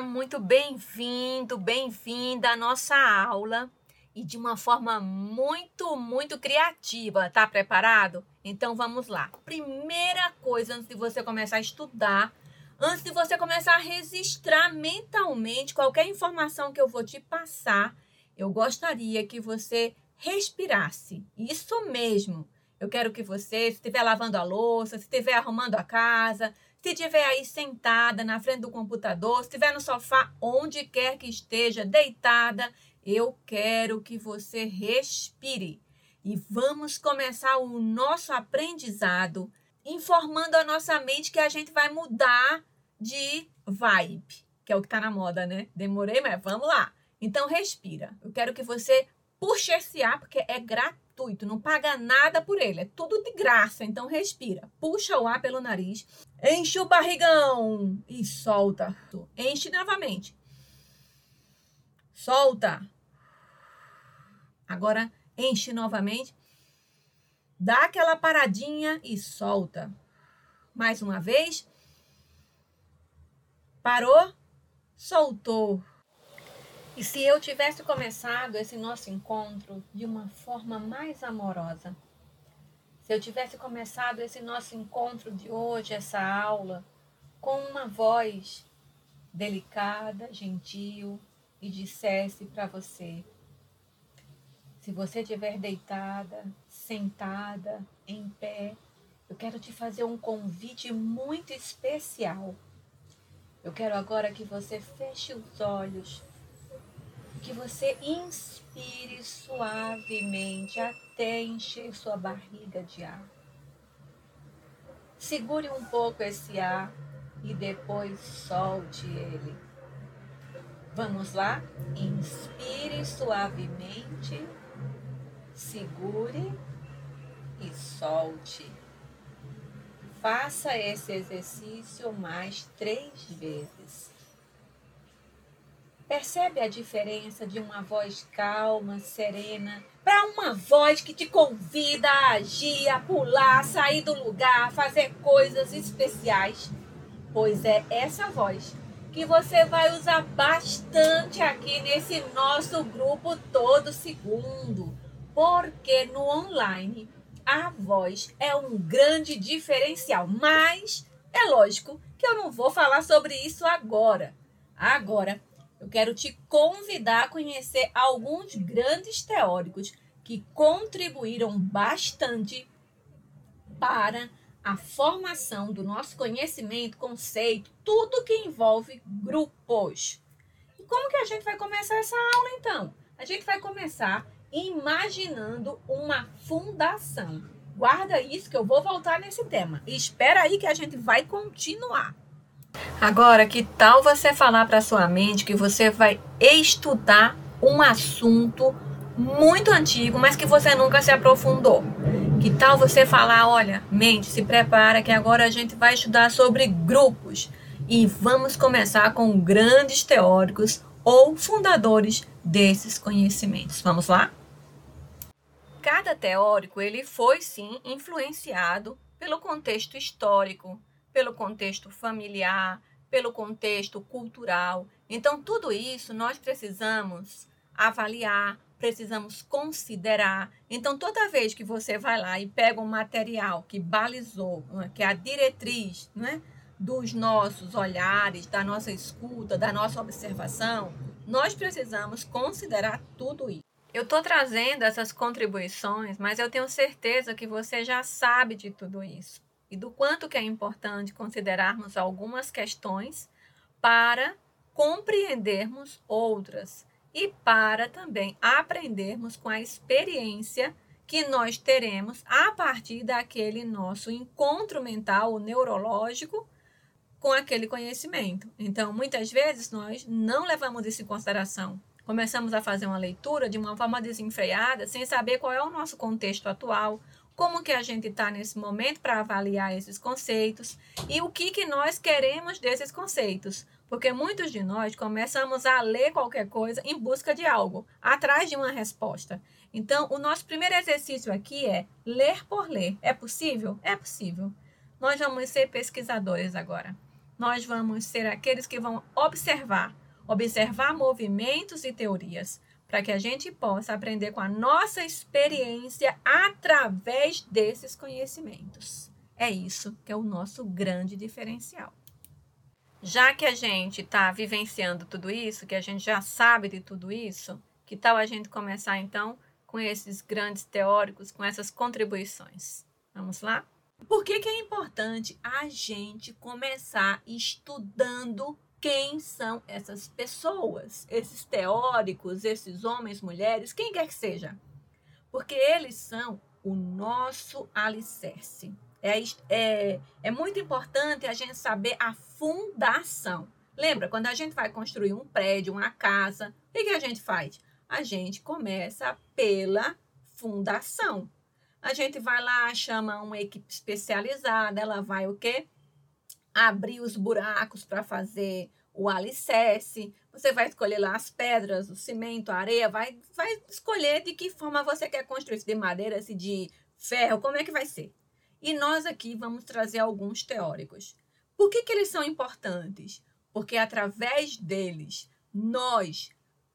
muito bem-vindo, bem-vinda à nossa aula e de uma forma muito, muito criativa. Tá preparado? Então vamos lá. Primeira coisa antes de você começar a estudar, antes de você começar a registrar mentalmente qualquer informação que eu vou te passar, eu gostaria que você respirasse. Isso mesmo. Eu quero que você, se estiver lavando a louça, se estiver arrumando a casa, se estiver aí sentada na frente do computador, se estiver no sofá, onde quer que esteja, deitada, eu quero que você respire. E vamos começar o nosso aprendizado informando a nossa mente que a gente vai mudar de vibe, que é o que está na moda, né? Demorei, mas vamos lá. Então, respira. Eu quero que você puxe esse ar, porque é gratuito gratuito, não paga nada por ele, é tudo de graça. Então respira, puxa o ar pelo nariz, enche o barrigão e solta. Enche novamente. Solta. Agora enche novamente. Dá aquela paradinha e solta. Mais uma vez. Parou, soltou. E se eu tivesse começado esse nosso encontro de uma forma mais amorosa, se eu tivesse começado esse nosso encontro de hoje, essa aula, com uma voz delicada, gentil e dissesse para você: se você estiver deitada, sentada, em pé, eu quero te fazer um convite muito especial. Eu quero agora que você feche os olhos que você inspire suavemente até encher sua barriga de ar. Segure um pouco esse ar e depois solte ele. Vamos lá? Inspire suavemente, segure e solte. Faça esse exercício mais três vezes. Percebe a diferença de uma voz calma, serena, para uma voz que te convida a agir, a pular, a sair do lugar, a fazer coisas especiais? Pois é essa voz que você vai usar bastante aqui nesse nosso grupo todo segundo. Porque no online a voz é um grande diferencial, mas é lógico que eu não vou falar sobre isso agora. Agora eu quero te convidar a conhecer alguns grandes teóricos que contribuíram bastante para a formação do nosso conhecimento, conceito, tudo que envolve grupos. E como que a gente vai começar essa aula então? A gente vai começar imaginando uma fundação. Guarda isso que eu vou voltar nesse tema. Espera aí que a gente vai continuar. Agora, que tal você falar para sua mente que você vai estudar um assunto muito antigo, mas que você nunca se aprofundou? Que tal você falar, olha, mente, se prepara que agora a gente vai estudar sobre grupos e vamos começar com grandes teóricos ou fundadores desses conhecimentos. Vamos lá? Cada teórico ele foi sim influenciado pelo contexto histórico, pelo contexto familiar, pelo contexto cultural. Então, tudo isso nós precisamos avaliar, precisamos considerar. Então, toda vez que você vai lá e pega um material que balizou, é? que é a diretriz né, dos nossos olhares, da nossa escuta, da nossa observação, nós precisamos considerar tudo isso. Eu estou trazendo essas contribuições, mas eu tenho certeza que você já sabe de tudo isso e do quanto que é importante considerarmos algumas questões para compreendermos outras e para também aprendermos com a experiência que nós teremos a partir daquele nosso encontro mental ou neurológico com aquele conhecimento. Então, muitas vezes nós não levamos isso em consideração. Começamos a fazer uma leitura de uma forma desenfreada, sem saber qual é o nosso contexto atual, como que a gente está nesse momento para avaliar esses conceitos e o que, que nós queremos desses conceitos. Porque muitos de nós começamos a ler qualquer coisa em busca de algo, atrás de uma resposta. Então, o nosso primeiro exercício aqui é ler por ler. É possível? É possível. Nós vamos ser pesquisadores agora. Nós vamos ser aqueles que vão observar observar movimentos e teorias, para que a gente possa aprender com a nossa experiência através desses conhecimentos. É isso que é o nosso grande diferencial. Já que a gente está vivenciando tudo isso, que a gente já sabe de tudo isso, que tal a gente começar então com esses grandes teóricos, com essas contribuições? Vamos lá? Por que, que é importante a gente começar estudando quem são essas pessoas, esses teóricos, esses homens, mulheres, quem quer que seja? Porque eles são o nosso alicerce. É, é, é muito importante a gente saber a fundação. Lembra, quando a gente vai construir um prédio, uma casa, o que, que a gente faz? A gente começa pela fundação. A gente vai lá, chama uma equipe especializada, ela vai o quê? Abrir os buracos para fazer o alicerce. Você vai escolher lá as pedras, o cimento, a areia, vai, vai escolher de que forma você quer construir, se de madeira, se de ferro, como é que vai ser. E nós aqui vamos trazer alguns teóricos. Por que, que eles são importantes? Porque através deles nós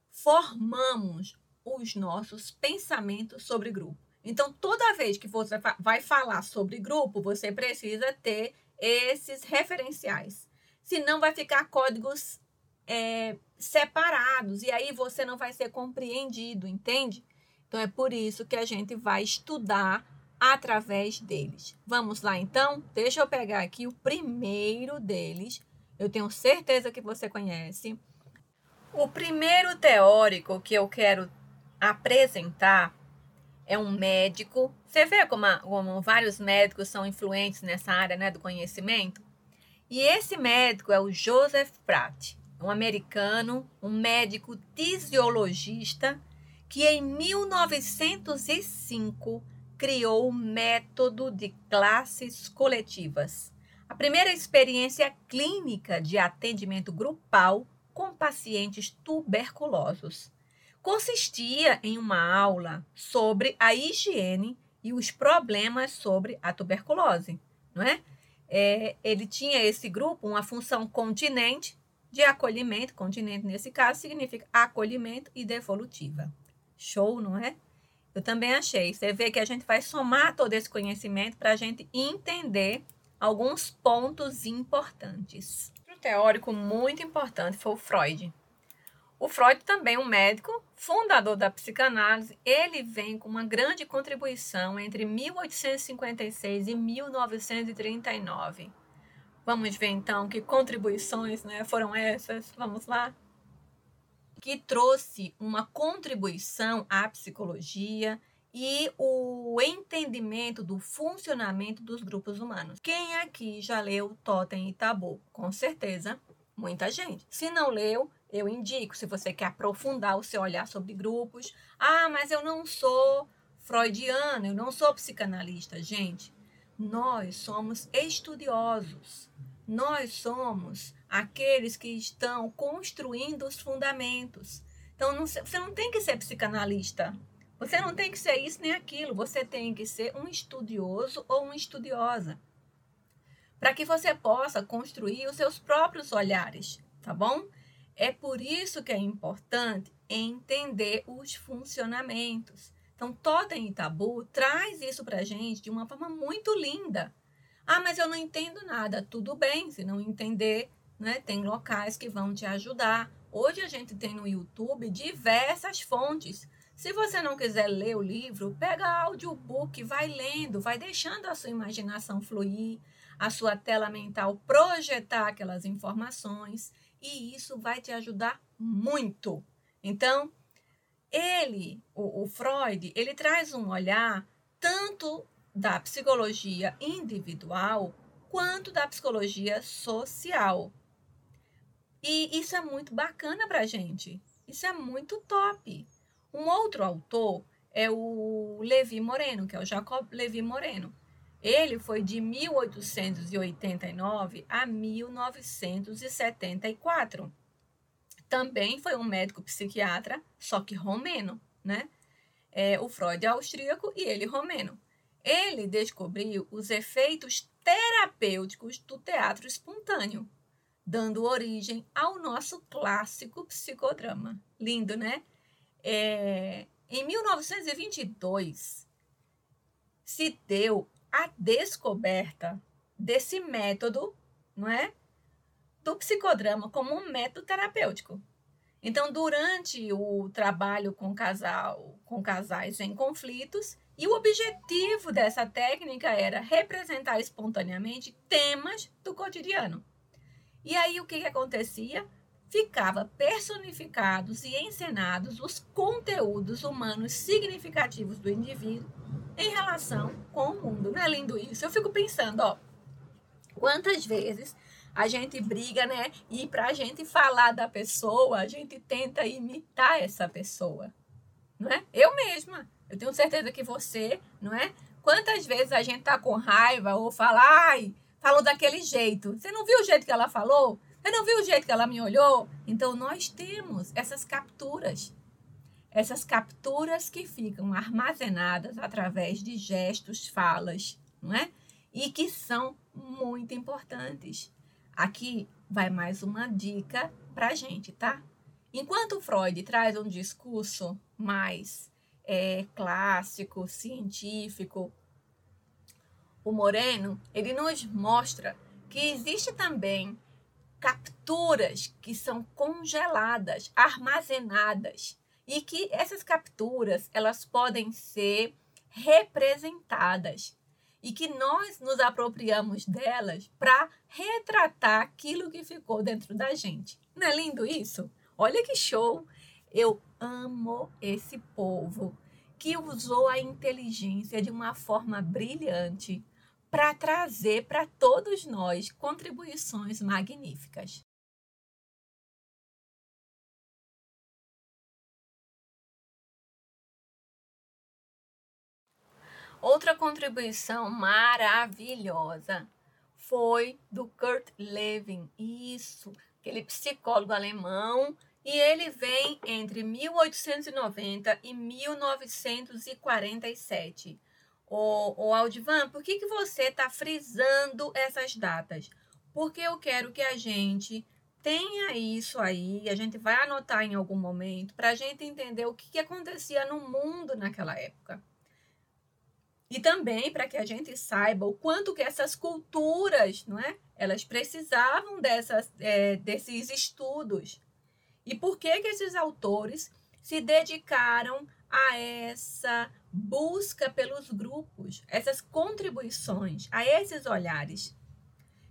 formamos os nossos pensamentos sobre grupo. Então, toda vez que você vai falar sobre grupo, você precisa ter esses referenciais. Senão, vai ficar códigos é, separados e aí você não vai ser compreendido, entende? Então, é por isso que a gente vai estudar através deles. Vamos lá então? Deixa eu pegar aqui o primeiro deles. Eu tenho certeza que você conhece. O primeiro teórico que eu quero apresentar é um médico. Você vê como, a, como vários médicos são influentes nessa área né, do conhecimento? E esse médico é o Joseph Pratt, um americano, um médico tisiologista que em 1905 criou o método de classes coletivas. A primeira experiência clínica de atendimento grupal com pacientes tuberculosos consistia em uma aula sobre a higiene e os problemas sobre a tuberculose, não é? é ele tinha esse grupo uma função continente de acolhimento, continente nesse caso significa acolhimento e devolutiva. Show, não é? Eu também achei. Você vê que a gente vai somar todo esse conhecimento para a gente entender alguns pontos importantes. Um teórico muito importante foi o Freud. O Freud também um médico, fundador da psicanálise, ele vem com uma grande contribuição entre 1856 e 1939. Vamos ver então que contribuições né, foram essas? Vamos lá? que trouxe uma contribuição à psicologia e o entendimento do funcionamento dos grupos humanos. Quem aqui já leu Totem e Tabu? Com certeza, muita gente. Se não leu, eu indico, se você quer aprofundar o seu olhar sobre grupos. Ah, mas eu não sou freudiana, eu não sou psicanalista. Gente, nós somos estudiosos. Nós somos aqueles que estão construindo os fundamentos. Então, não, você não tem que ser psicanalista. Você não tem que ser isso nem aquilo. Você tem que ser um estudioso ou uma estudiosa. Para que você possa construir os seus próprios olhares, tá bom? É por isso que é importante entender os funcionamentos. Então, Totem e Tabu traz isso para a gente de uma forma muito linda. Ah, mas eu não entendo nada. Tudo bem, se não entender, né? Tem locais que vão te ajudar. Hoje a gente tem no YouTube diversas fontes. Se você não quiser ler o livro, pega audiobook, vai lendo, vai deixando a sua imaginação fluir, a sua tela mental projetar aquelas informações, e isso vai te ajudar muito. Então, ele, o, o Freud, ele traz um olhar tanto da psicologia individual quanto da psicologia social. E isso é muito bacana para gente. Isso é muito top. Um outro autor é o Levi Moreno, que é o Jacob Levi Moreno. Ele foi de 1889 a 1974. Também foi um médico psiquiatra, só que romeno, né? É, o Freud é austríaco e ele romeno. Ele descobriu os efeitos terapêuticos do teatro espontâneo. dando origem ao nosso clássico psicodrama. Lindo, né? É, em 1922, se deu a descoberta desse método, não é? Do psicodrama como um método terapêutico. Então, durante o trabalho com casal, com casais em conflitos, e o objetivo dessa técnica era representar espontaneamente temas do cotidiano. E aí o que, que acontecia? Ficava personificados e encenados os conteúdos humanos significativos do indivíduo em relação com o mundo. Não é lindo isso? Eu fico pensando, ó, quantas vezes a gente briga, né? E para a gente falar da pessoa, a gente tenta imitar essa pessoa, não é? Eu mesma, eu tenho certeza que você, não é? Quantas vezes a gente tá com raiva ou fala, ai, falou daquele jeito. Você não viu o jeito que ela falou? Você não viu o jeito que ela me olhou? Então nós temos essas capturas essas capturas que ficam armazenadas através de gestos, falas, não é? E que são muito importantes. Aqui vai mais uma dica para a gente, tá? Enquanto Freud traz um discurso mais é, clássico, científico, o Moreno, ele nos mostra que existe também capturas que são congeladas, armazenadas e que essas capturas elas podem ser representadas e que nós nos apropriamos delas para retratar aquilo que ficou dentro da gente. Não é lindo isso? Olha que show! Eu amo esse povo que usou a inteligência de uma forma brilhante para trazer para todos nós contribuições magníficas. Outra contribuição maravilhosa foi do Kurt Lewin, isso, aquele psicólogo alemão, e ele vem entre 1890 e 1947. O, o Aldivan, por que, que você está frisando essas datas? Porque eu quero que a gente tenha isso aí, a gente vai anotar em algum momento, para a gente entender o que, que acontecia no mundo naquela época. E também para que a gente saiba o quanto que essas culturas, não é? Elas precisavam dessas, é, desses estudos. E por que, que esses autores se dedicaram a essa busca pelos grupos, essas contribuições, a esses olhares.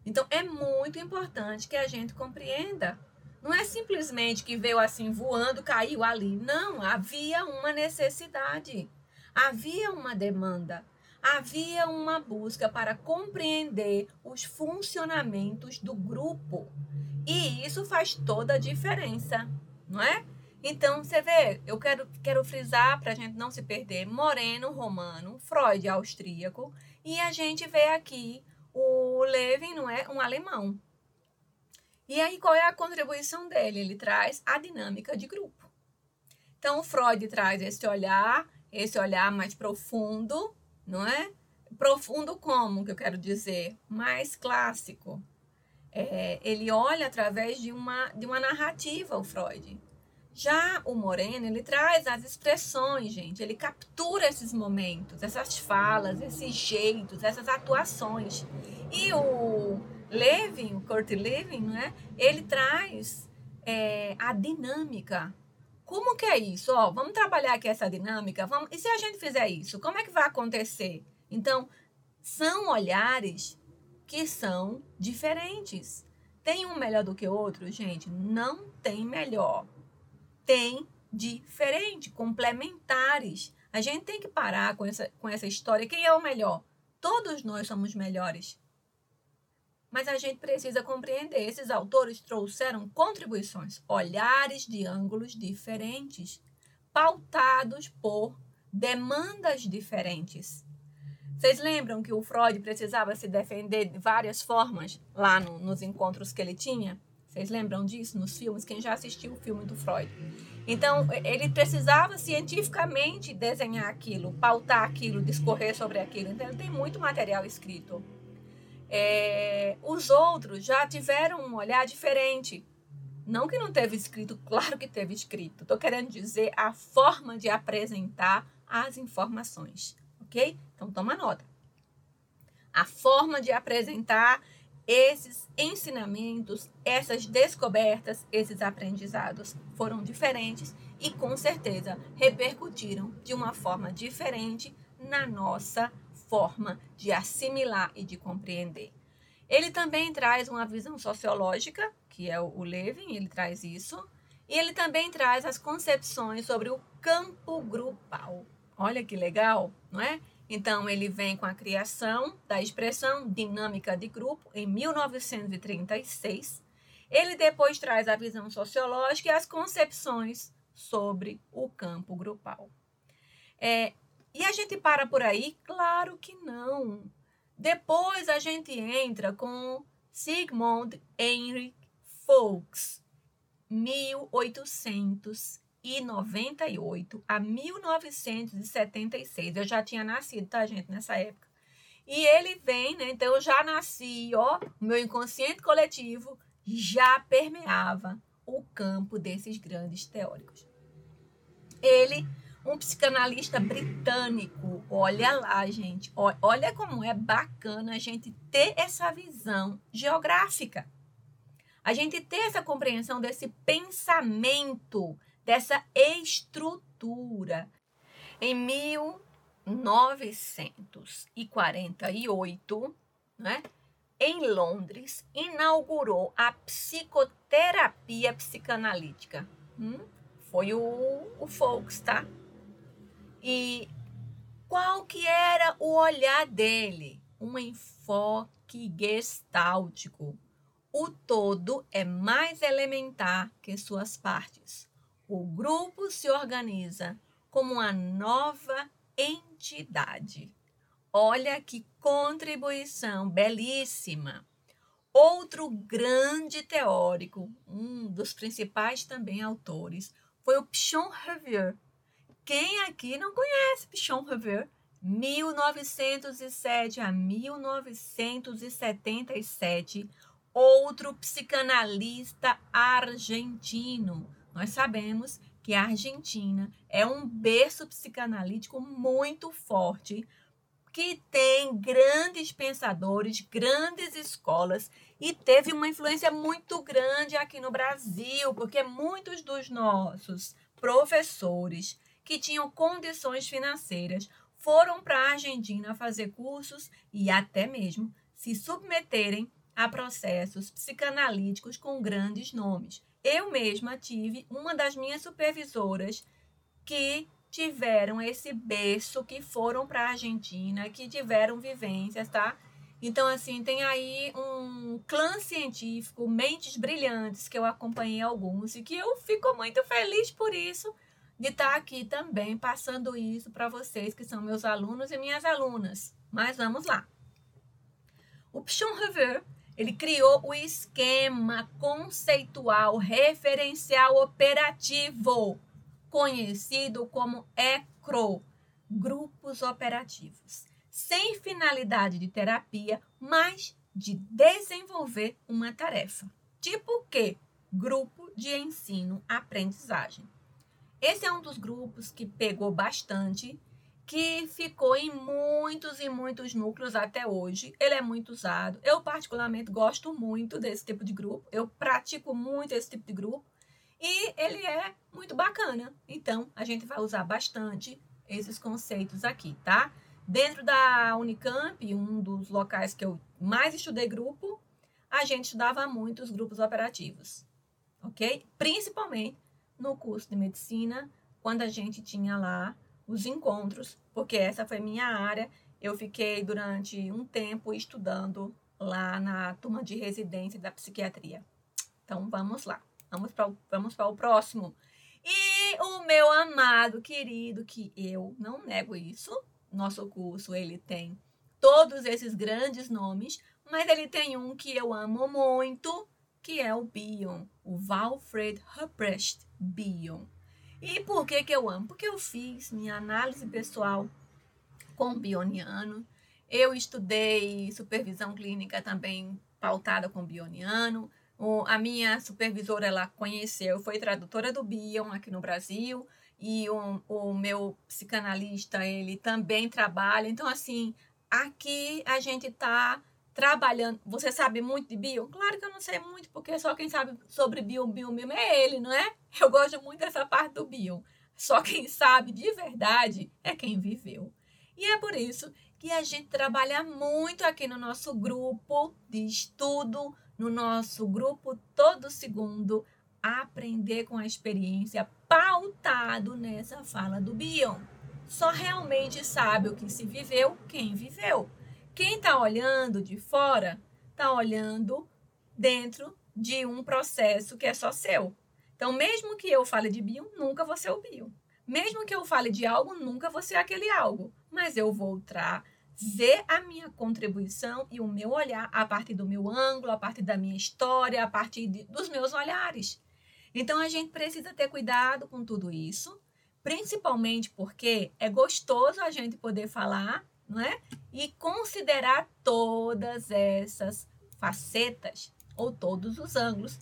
Então, é muito importante que a gente compreenda. Não é simplesmente que veio assim voando, caiu ali. Não, havia uma necessidade, havia uma demanda havia uma busca para compreender os funcionamentos do grupo. E isso faz toda a diferença, não é? Então, você vê, eu quero, quero frisar para a gente não se perder: Moreno, romano, Freud, austríaco, e a gente vê aqui o Levin, não é? Um alemão. E aí, qual é a contribuição dele? Ele traz a dinâmica de grupo. Então, o Freud traz esse olhar, esse olhar mais profundo, não é? Profundo como, que eu quero dizer? Mais clássico. É, ele olha através de uma, de uma narrativa, o Freud. Já o Moreno, ele traz as expressões, gente. Ele captura esses momentos, essas falas, esses jeitos, essas atuações. E o Levin, o Kurt Levin, né? ele traz é, a dinâmica como que é isso? Ó, vamos trabalhar aqui essa dinâmica. Vamos... E se a gente fizer isso, como é que vai acontecer? Então, são olhares que são diferentes. Tem um melhor do que o outro, gente? Não tem melhor. Tem diferente, complementares. A gente tem que parar com essa, com essa história. Quem é o melhor? Todos nós somos melhores. Mas a gente precisa compreender: esses autores trouxeram contribuições, olhares de ângulos diferentes, pautados por demandas diferentes. Vocês lembram que o Freud precisava se defender de várias formas lá no, nos encontros que ele tinha? Vocês lembram disso nos filmes? Quem já assistiu o filme do Freud? Então, ele precisava cientificamente desenhar aquilo, pautar aquilo, discorrer sobre aquilo. Então, ele tem muito material escrito. É, os outros já tiveram um olhar diferente. Não que não teve escrito, claro que teve escrito. Estou querendo dizer a forma de apresentar as informações, ok? Então toma nota. A forma de apresentar esses ensinamentos, essas descobertas, esses aprendizados foram diferentes e com certeza repercutiram de uma forma diferente na nossa forma de assimilar e de compreender. Ele também traz uma visão sociológica, que é o Levin, ele traz isso, e ele também traz as concepções sobre o campo grupal. Olha que legal, não é? Então, ele vem com a criação da expressão dinâmica de grupo em 1936. Ele depois traz a visão sociológica e as concepções sobre o campo grupal. É, e a gente para por aí? Claro que não. Depois a gente entra com Sigmund Heinrich Fuchs, 1800 1898 a 1976. Eu já tinha nascido, tá, gente, nessa época. E ele vem, né? Então eu já nasci, ó, meu inconsciente coletivo já permeava o campo desses grandes teóricos. Ele, um psicanalista britânico, olha lá, gente, olha como é bacana a gente ter essa visão geográfica. A gente ter essa compreensão desse pensamento dessa estrutura. Em 1948, né, em Londres, inaugurou a psicoterapia psicanalítica. Hum? Foi o, o Folks, tá? E qual que era o olhar dele? Um enfoque gestáltico. O todo é mais elementar que suas partes o grupo se organiza como uma nova entidade. Olha que contribuição belíssima. Outro grande teórico, um dos principais também autores, foi o Rivière. Quem aqui não conhece Rivière? 1907 a 1977, outro psicanalista argentino nós sabemos que a Argentina é um berço psicanalítico muito forte, que tem grandes pensadores, grandes escolas e teve uma influência muito grande aqui no Brasil, porque muitos dos nossos professores que tinham condições financeiras foram para a Argentina fazer cursos e até mesmo se submeterem a processos psicanalíticos com grandes nomes. Eu mesma tive uma das minhas supervisoras que tiveram esse berço, que foram para a Argentina, que tiveram vivências, tá? Então, assim, tem aí um clã científico, mentes brilhantes, que eu acompanhei alguns e que eu fico muito feliz por isso, de estar tá aqui também passando isso para vocês, que são meus alunos e minhas alunas. Mas vamos lá. O Pichon Reveux ele criou o esquema conceitual referencial operativo, conhecido como ECRO, grupos operativos, sem finalidade de terapia, mas de desenvolver uma tarefa. Tipo o quê? Grupo de ensino-aprendizagem. Esse é um dos grupos que pegou bastante que ficou em muitos e muitos núcleos até hoje. Ele é muito usado. Eu, particularmente, gosto muito desse tipo de grupo. Eu pratico muito esse tipo de grupo. E ele é muito bacana. Então, a gente vai usar bastante esses conceitos aqui, tá? Dentro da Unicamp, um dos locais que eu mais estudei grupo, a gente estudava muito os grupos operativos, ok? Principalmente no curso de medicina, quando a gente tinha lá os encontros, porque essa foi minha área. Eu fiquei durante um tempo estudando lá na turma de residência da psiquiatria. Então vamos lá, vamos para vamos o próximo. E o meu amado querido, que eu não nego isso, nosso curso ele tem todos esses grandes nomes, mas ele tem um que eu amo muito, que é o Bion, o Walfred Huprecht Bion. E por que, que eu amo? Porque eu fiz minha análise pessoal com o bioniano. Eu estudei supervisão clínica também pautada com bioniano. O, a minha supervisora, ela conheceu, foi tradutora do Bion aqui no Brasil. E o meu psicanalista, ele também trabalha. Então, assim, aqui a gente está trabalhando. Você sabe muito de bio? Claro que eu não sei muito, porque só quem sabe sobre bio, bio mesmo é ele, não é? Eu gosto muito dessa parte do bio. Só quem sabe de verdade é quem viveu. E é por isso que a gente trabalha muito aqui no nosso grupo de estudo, no nosso grupo todo segundo, aprender com a experiência pautado nessa fala do Bion. Só realmente sabe o que se viveu quem viveu. Quem está olhando de fora está olhando dentro de um processo que é só seu. Então, mesmo que eu fale de Bion, nunca vou ser o Bion. Mesmo que eu fale de algo, nunca vou ser aquele algo. Mas eu vou tra ver a minha contribuição e o meu olhar a partir do meu ângulo, a partir da minha história, a partir de, dos meus olhares. Então a gente precisa ter cuidado com tudo isso, principalmente porque é gostoso a gente poder falar, não é? E considerar todas essas facetas ou todos os ângulos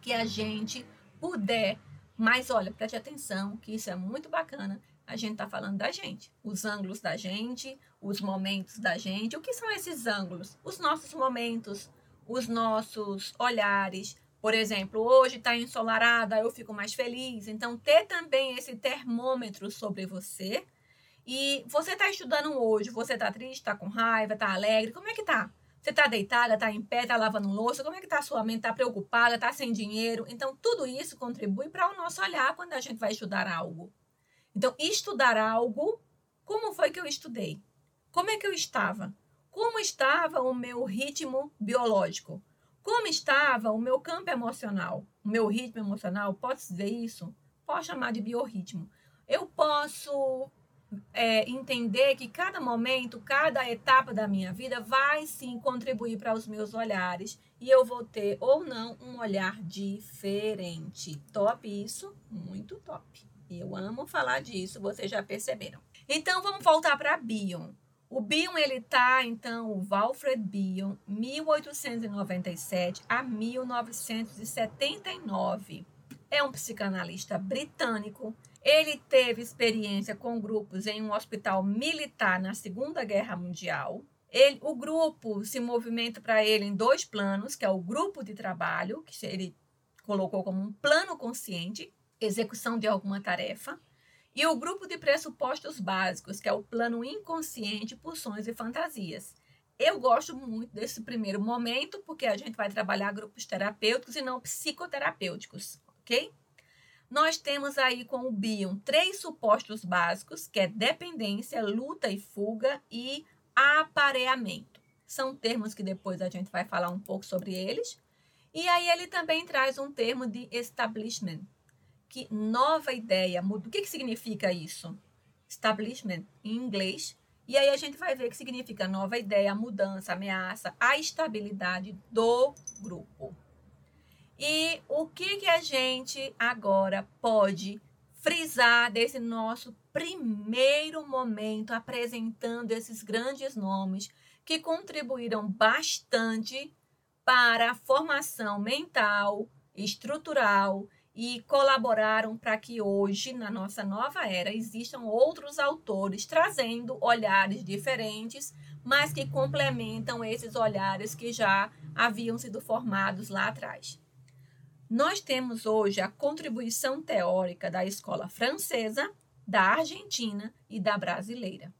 que a gente puder. Mas olha, preste atenção que isso é muito bacana a gente está falando da gente, os ângulos da gente, os momentos da gente. O que são esses ângulos? Os nossos momentos, os nossos olhares. Por exemplo, hoje está ensolarada, eu fico mais feliz. Então, ter também esse termômetro sobre você. E você está estudando hoje, você está triste, está com raiva, está alegre, como é que tá? Você está deitada, está em pé, está lavando louça, como é que está a sua mente? Está preocupada, está sem dinheiro? Então, tudo isso contribui para o nosso olhar quando a gente vai estudar algo. Então, estudar algo, como foi que eu estudei? Como é que eu estava? Como estava o meu ritmo biológico? Como estava o meu campo emocional? O meu ritmo emocional, posso dizer isso? Posso chamar de biorritmo. Eu posso é, entender que cada momento, cada etapa da minha vida vai sim contribuir para os meus olhares e eu vou ter ou não um olhar diferente. Top isso? Muito top. Eu amo falar disso, vocês já perceberam. Então vamos voltar para Bion. O Bion ele tá então o Walfred Bion, 1897 a 1979. É um psicanalista britânico. Ele teve experiência com grupos em um hospital militar na Segunda Guerra Mundial. Ele, o grupo se movimenta para ele em dois planos, que é o grupo de trabalho, que ele colocou como um plano consciente, execução de alguma tarefa, e o grupo de pressupostos básicos, que é o plano inconsciente por sonhos e fantasias. Eu gosto muito desse primeiro momento, porque a gente vai trabalhar grupos terapêuticos e não psicoterapêuticos, ok? Nós temos aí com o Bion três supostos básicos, que é dependência, luta e fuga e apareamento. São termos que depois a gente vai falar um pouco sobre eles. E aí ele também traz um termo de establishment, que nova ideia, o que, que significa isso? Establishment em inglês. E aí a gente vai ver que significa nova ideia, mudança, ameaça, a estabilidade do grupo. E o que, que a gente agora pode frisar desse nosso primeiro momento apresentando esses grandes nomes que contribuíram bastante para a formação mental, estrutural e colaboraram para que hoje, na nossa nova era, existam outros autores trazendo olhares diferentes, mas que complementam esses olhares que já haviam sido formados lá atrás. Nós temos hoje a contribuição teórica da escola francesa, da argentina e da brasileira.